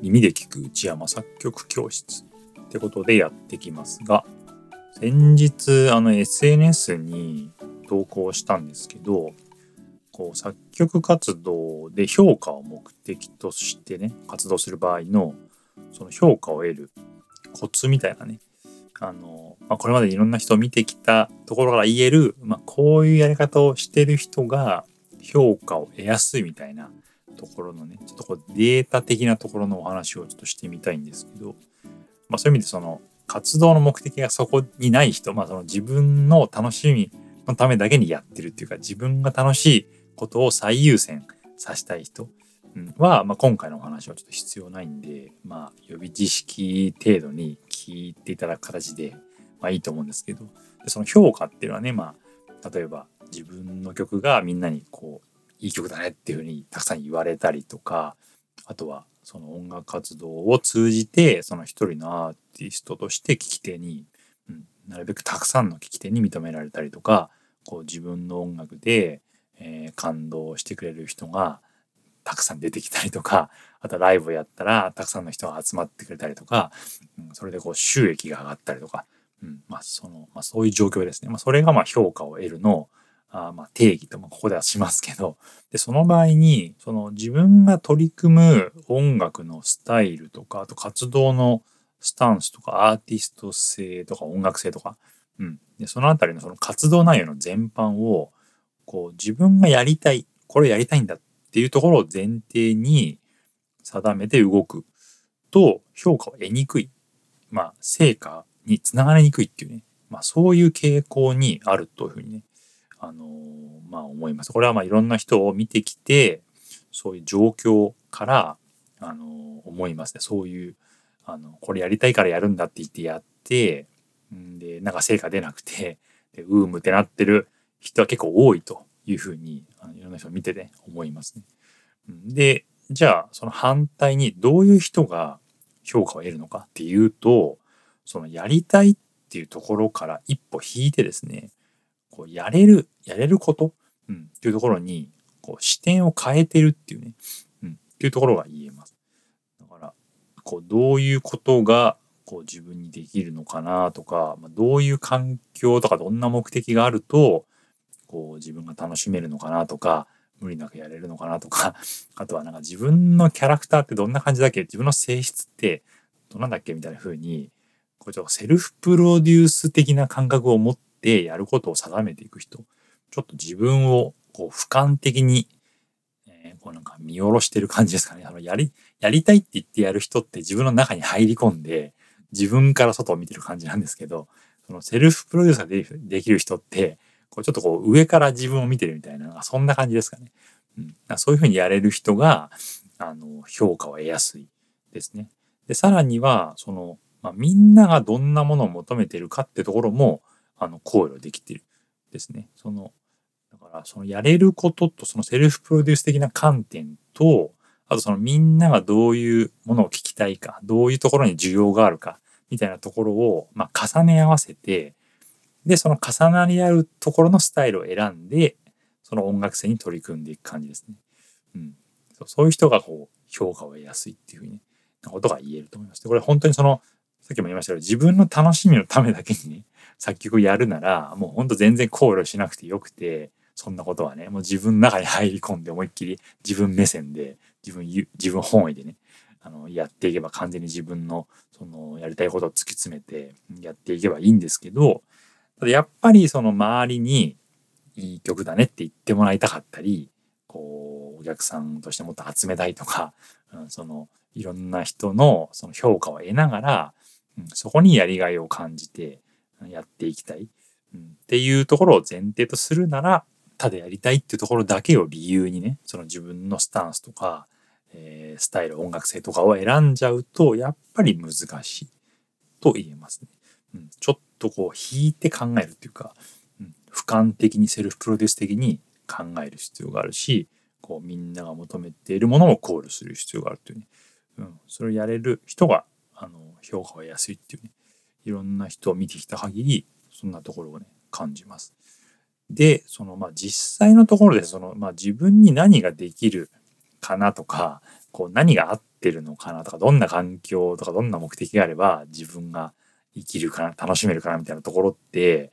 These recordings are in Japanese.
耳で聞く内山作曲教室ってことでやってきますが先日あの SNS に投稿したんですけどこう作曲活動で評価を目的としてね活動する場合のその評価を得るコツみたいなねあの、まあ、これまでいろんな人を見てきたところから言える、まあ、こういうやり方をしてる人が評価を得やすいみたいなところのねちょっとこうデータ的なところのお話をちょっとしてみたいんですけど、まあ、そういう意味でその活動の目的がそこにない人、まあ、その自分の楽しみのためだけにやってるっていうか自分が楽しいことを最優先させたい人は、まあ、今回のお話はちょっと必要ないんで、まあ、予備知識程度に聞いていただく形で、まあいいと思うんですけど、でその評価っていうのはね、まあ、例えば自分の曲がみんなにこう、いい曲だねっていうふうにたくさん言われたりとか、あとはその音楽活動を通じて、その一人のアーティストとして聴き手に、うん、なるべくたくさんの聴き手に認められたりとか、こう自分の音楽でえー、感動してくれる人がたくさん出てきたりとか、あとはライブをやったらたくさんの人が集まってくれたりとか、うん、それでこう収益が上がったりとか、うん、まあその、まあそういう状況ですね。まあそれがまあ評価を得るのあまあ定義と、まあ、ここではしますけど、で、その場合に、その自分が取り組む音楽のスタイルとか、あと活動のスタンスとか、アーティスト性とか音楽性とか、うん。で、そのあたりのその活動内容の全般を、こう自分がやりたい、これやりたいんだっていうところを前提に定めて動くと評価を得にくい。まあ、成果につながりにくいっていうね。まあ、そういう傾向にあるというふうにね、あのー、まあ思います。これはまあいろんな人を見てきて、そういう状況から、あのー、思いますね。そういう、あの、これやりたいからやるんだって言ってやって、んで、なんか成果出なくて、でうーむってなってる人は結構多いというふうにいろんな人を見てて思いますね。でじゃあその反対にどういう人が評価を得るのかっていうとそのやりたいっていうところから一歩引いてですねこうやれるやれること、うん、っていうところにこう視点を変えてるっていうね、うん、っていうところが言えます。だからこうどういうことがこう自分にできるのかなとか、まあ、どういう環境とかどんな目的があるとこう自分が楽しめるのかなとか、無理なくやれるのかなとか、あとはなんか自分のキャラクターってどんな感じだっけ？自分の性質ってどんなんだっけ？みたいな風に、こうちょっとセルフプロデュース的な感覚を持ってやることを定めていく人、ちょっと自分をこう俯瞰的に、えー、こうなんか見下ろしてる感じですかね。あの、やり、やりたいって言ってやる人って自分の中に入り込んで、自分から外を見てる感じなんですけど、そのセルフプロデュースができる人って、こうちょっとこう上から自分を見てるみたいな、そんな感じですかね。うん、そういうふうにやれる人が、あの、評価を得やすいですね。で、さらには、その、まあ、みんながどんなものを求めてるかってところも、あの、考慮できてるですね。その、だから、そのやれることと、そのセルフプロデュース的な観点と、あとそのみんながどういうものを聞きたいか、どういうところに需要があるか、みたいなところを、まあ、重ね合わせて、で、その重なり合うところのスタイルを選んで、その音楽性に取り組んでいく感じですね。うん。そういう人がこう、評価を得やすいっていうふうに、なことが言えると思います。で、これ本当にその、さっきも言いましたけど、自分の楽しみのためだけにね、作曲やるなら、もう本当全然考慮しなくてよくて、そんなことはね、もう自分の中に入り込んで思いっきり自分目線で、自分、自分本位でね、あの、やっていけば完全に自分の、その、やりたいことを突き詰めてやっていけばいいんですけど、ただやっぱりその周りにいい曲だねって言ってもらいたかったり、こう、お客さんとしてもっと集めたいとか、うん、その、いろんな人のその評価を得ながら、うん、そこにやりがいを感じてやっていきたい、うん、っていうところを前提とするなら、ただやりたいっていうところだけを理由にね、その自分のスタンスとか、えー、スタイル、音楽性とかを選んじゃうと、やっぱり難しいと言えますね。うん、ちょっとこう引いて考えるっていうか、うん、俯瞰的にセルフプロデュース的に考える必要があるしこうみんなが求めているものも考慮する必要があるというね、うん、それをやれる人があの評価を得やすいっていうねいろんな人を見てきた限りそんなところをね感じます。で、そのまあ実際のところでそのまあ自分に何ができるかなとか、こう何が合ってるのかなとか、どんな環境とかどんな目的があれば自分が生きるかな、楽しめるかなみたいなところって、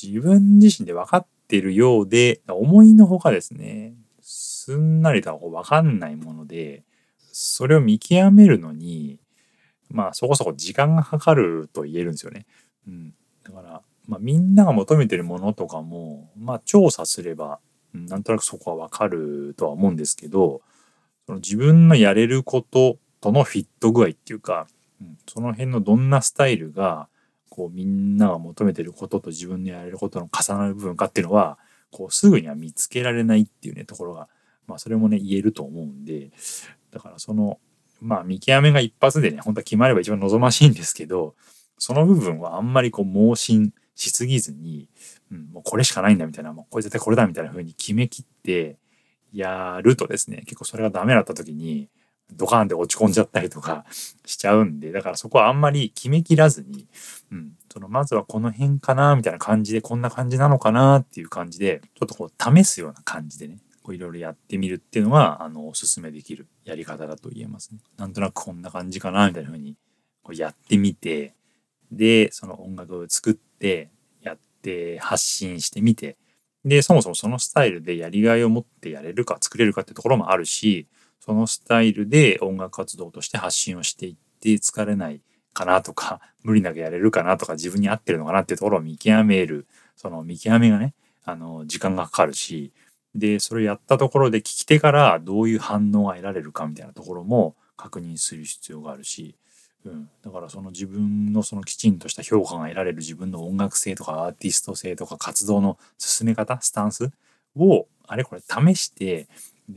自分自身で分かってるようで、思いのほかですね、すんなりと分かんないもので、それを見極めるのに、まあそこそこ時間がかかると言えるんですよね。うん。だから、まあみんなが求めてるものとかも、まあ調査すれば、なんとなくそこはわかるとは思うんですけど、その自分のやれることとのフィット具合っていうか、その辺のどんなスタイルが、こうみんなが求めてることと自分のやれることの重なる部分かっていうのは、こうすぐには見つけられないっていうね、ところが、まあそれもね、言えると思うんで、だからその、まあ見極めが一発でね、本当は決まれば一番望ましいんですけど、その部分はあんまりこう盲信しすぎずに、うん、もうこれしかないんだみたいな、もうこれ絶対これだみたいな風に決めきってやるとですね、結構それがダメだった時に、ドカーンって落ち込んじゃったりとかしちゃうんで、だからそこはあんまり決めきらずに、うん、そのまずはこの辺かなみたいな感じで、こんな感じなのかなっていう感じで、ちょっとこう試すような感じでね、いろいろやってみるっていうのが、あの、おすすめできるやり方だと言えますね。なんとなくこんな感じかなみたいな風にこうやってみて、で、その音楽を作って、やって発信してみて、で、そもそもそのスタイルでやりがいを持ってやれるか作れるかってところもあるし、そのスタイルで音楽活動として発信をしていって疲れないかなとか、無理なくやれるかなとか、自分に合ってるのかなっていうところを見極める、その見極めがね、あの、時間がかかるし、で、それやったところで聞き手からどういう反応が得られるかみたいなところも確認する必要があるし、うん、だからその自分のそのきちんとした評価が得られる自分の音楽性とかアーティスト性とか活動の進め方スタンスをあれこれ試して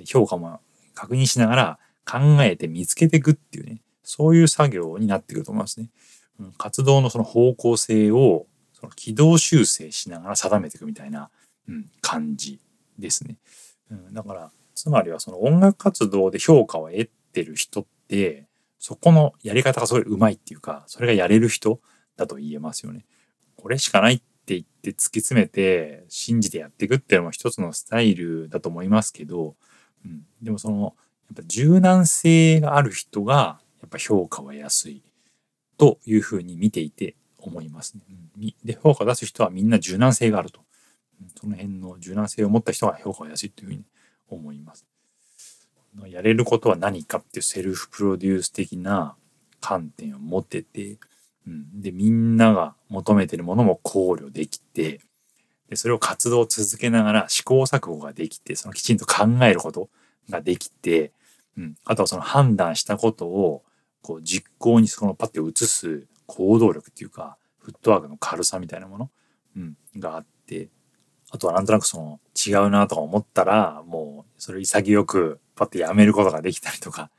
評価も確認しながら考えて見つけていくっていうねそういう作業になってくると思いますね。うん、活動のその方向性をその軌道修正しながら定めていくみたいな、うん、感じですね。うん、だからつまりはその音楽活動で評価を得てる人ってそこのやり方がすごいうまいっていうか、それがやれる人だと言えますよね。これしかないって言って突き詰めて信じてやっていくっていうのも一つのスタイルだと思いますけど、うん、でもそのやっぱ柔軟性がある人がやっぱ評価は安いというふうに見ていて思いますね。で評価出す人はみんな柔軟性があると。その辺の柔軟性を持った人が評価は安いというふうに思います。やれることは何かっていうセルフプロデュース的な観点を持てて、うん、で、みんなが求めてるものも考慮できて、で、それを活動を続けながら試行錯誤ができて、そのきちんと考えることができて、うん、あとはその判断したことを、こう実行にそのパッて移す行動力っていうか、フットワークの軽さみたいなもの、うん、があって、あとはなんとなくその違うなとか思ったら、もうそれ潔くパッてやめることができたりとか、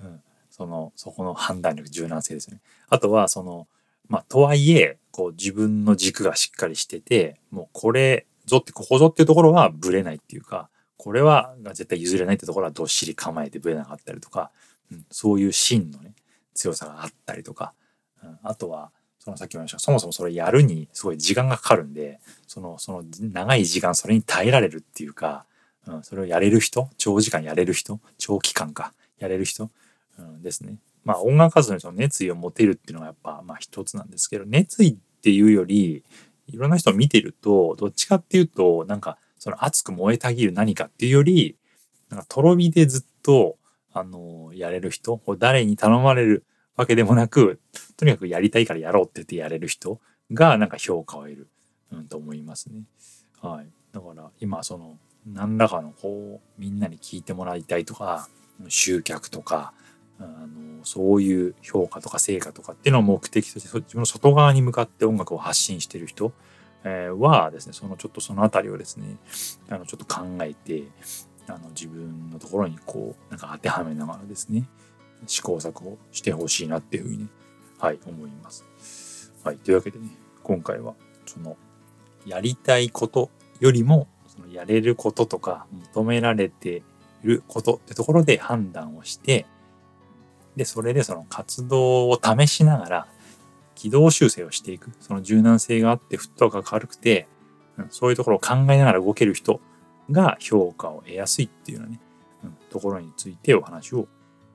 うん、その、そこの判断力、柔軟性ですね。あとは、その、まあ、とはいえ、こう自分の軸がしっかりしてて、もうこれぞって、ここぞっていうところはブレないっていうか、これは絶対譲れないってところはどっしり構えてブレなかったりとか、うん、そういう芯のね、強さがあったりとか、うん、あとは、そのさっきも言いましたそもそもそれやるにすごい時間がかかるんで、その、その長い時間それに耐えられるっていうか、うん、それをやれる人、長時間やれる人、長期間か、やれる人、うん、ですね。まあ音楽活動の熱意を持てるっていうのがやっぱまあ一つなんですけど、熱意っていうより、いろんな人を見てると、どっちかっていうと、なんかその熱く燃えたぎる何かっていうより、なんかとろ火でずっと、あの、やれる人、誰に頼まれるわけでもなく、とにかくやりたいからやろうって言ってやれる人がなんか評価を得る、うん、と思いますね。はい。だから今その何らかのこうみんなに聞いてもらいたいとか集客とかあのそういう評価とか成果とかっていうのを目的として自分の外側に向かって音楽を発信してる人、はですねそのちょっとその辺りをですねあのちょっと考えてあの自分のところにこうなんか当てはめながらですね試行錯誤してほしいなっていうふうにねはい思います。はいというわけでね今回はそのやりたいことよりもそのやれることとか求められていることってところで判断をして、で、それでその活動を試しながら軌道修正をしていく。その柔軟性があってフットワークが軽くて、うん、そういうところを考えながら動ける人が評価を得やすいっていうようなね、うん、ところについてお話を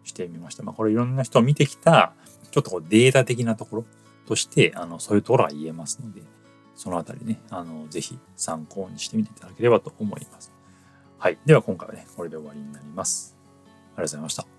してみました。まあ、これいろんな人を見てきた、ちょっとこうデータ的なところとして、あの、そういうところが言えますので、そのあたりね、あの、ぜひ参考にしてみていただければと思います。はい。では今回はね、これで終わりになります。ありがとうございました。